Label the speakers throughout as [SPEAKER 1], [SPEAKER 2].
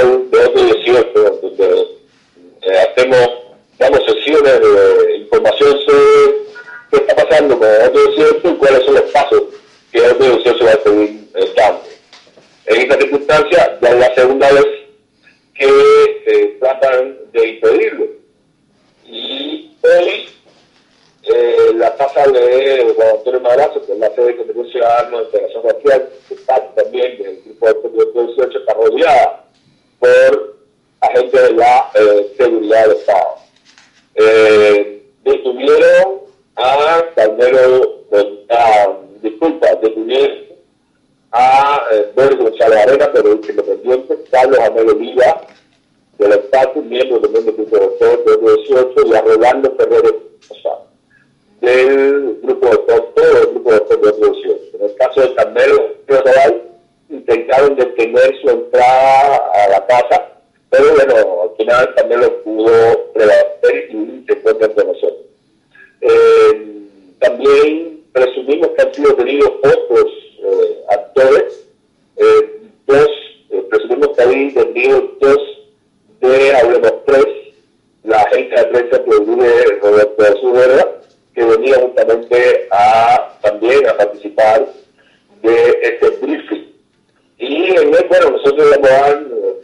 [SPEAKER 1] de otro 18, donde eh, hacemos, damos sesiones de información sobre qué está pasando con otro 18 y cuáles son los pasos que otro 18 va a seguir dando. En esta circunstancia, ya es la segunda vez que eh, tratan de impedirlo. Y hoy eh, la casa de Juan Antonio Madrazo, que es la sede de Constitución Ciudadano de Integración Racial, que parte también del grupo de 18, está rodeada por agentes de la eh, seguridad del Estado. Eh, detuvieron a Carmelo, a, disculpa, detuvieron a eh, Verde González Arena, pero independiente, Carlos Amel Oliva, del Estado, miembro del grupo de 18, y a Rolando Ferrer del grupo de todo el grupo de de 18. En el caso de Carmelo intentaron detener su entrada a la casa, pero bueno, al final Carmelo pudo prevalecer y se encuentra entre nosotros. Eh, también presumimos que han sido detenidos otros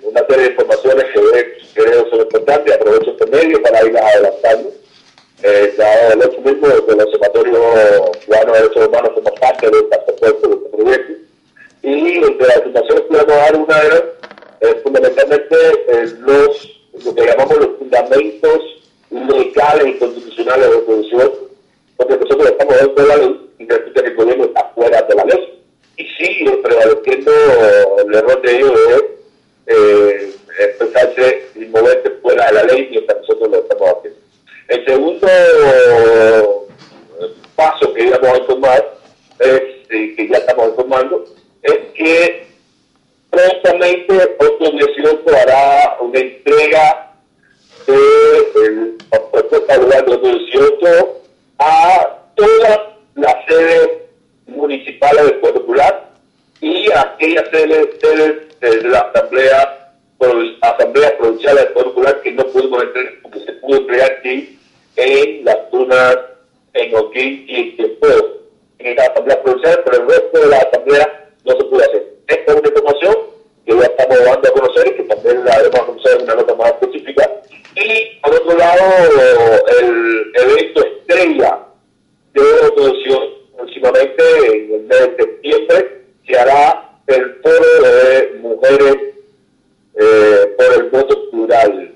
[SPEAKER 1] una serie de informaciones que creo son importantes, aprovecho este medio para irlas adelantando. Eh, el hecho mismo de Observatorio Cubano de Derechos Humanos somos parte de esta propuesta, de este proyecto. Y entre las informaciones que vamos a dar, una era fundamentalmente eh, los, lo que llamamos los fundamentos legales y constitucionales de producción porque nosotros estamos dentro de la ley y resulta que el gobierno fuera de la ley. Y sigue prevaleciendo el error de ellos Segundo eh, paso que íbamos a informar es, eh, que ya estamos informando, es que prontamente otro 18 hará una entrega de la propuesta de 18 a todas las sedes municipales del Pueblo Popular y a aquellas sedes, de la Asamblea, Asamblea Provincial del Pueblo Popular que no pudimos entrar de la Asamblea no se pudo hacer. Es una información que ya estamos dando a conocer y que también la haremos conocer en una nota más específica. Y por otro lado, el evento estrella de producción próximamente en el mes de septiembre se hará el foro de mujeres eh, por el voto plural,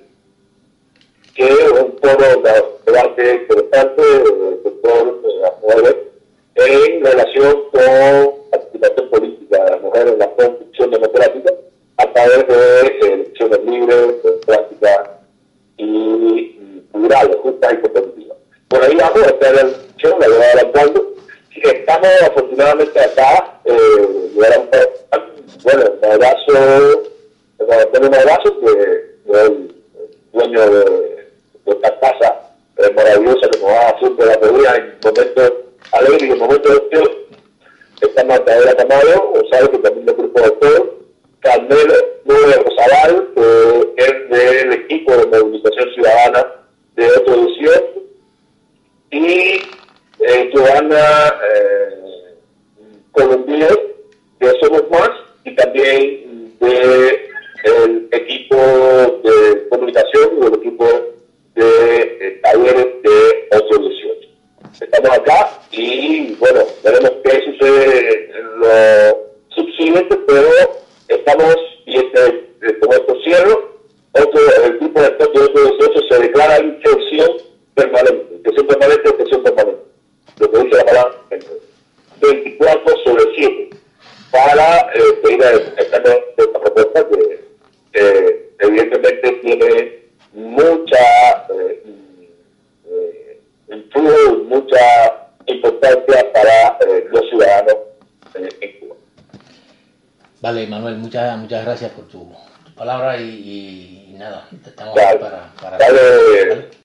[SPEAKER 1] que es un foro bastante interesante por las mujeres en relación justas y competitivas. Por ahí vamos, a estar la discusión, la voy adelantando. Estamos afortunadamente acá, eh, bueno, un abrazo, un abrazo que es el dueño de, esta casa eh, maravillosa que nos da siempre la pedida en momentos alegres y en momentos de frío. Esta Matadera Tamayo, sabe que también del grupo de todos, Carmelo Núñez Rosabal, que es del equipo de movilización ciudadana de otro 18, y eh, Joana eh, Colombia de Somos Más y también de equipo de comunicación o el equipo de eh, talleres de 818. Estamos acá y bueno, veremos qué sucede en lo subsiguiente, pero estamos, y este, como esto cierro, otro, el tipo de 818 se declara infección permanente intención permanente, intención permanente. Lo que dice la palabra
[SPEAKER 2] Vale, Manuel, muchas muchas gracias por tu, tu palabra y, y, nada, estamos para, para...
[SPEAKER 1] Dale,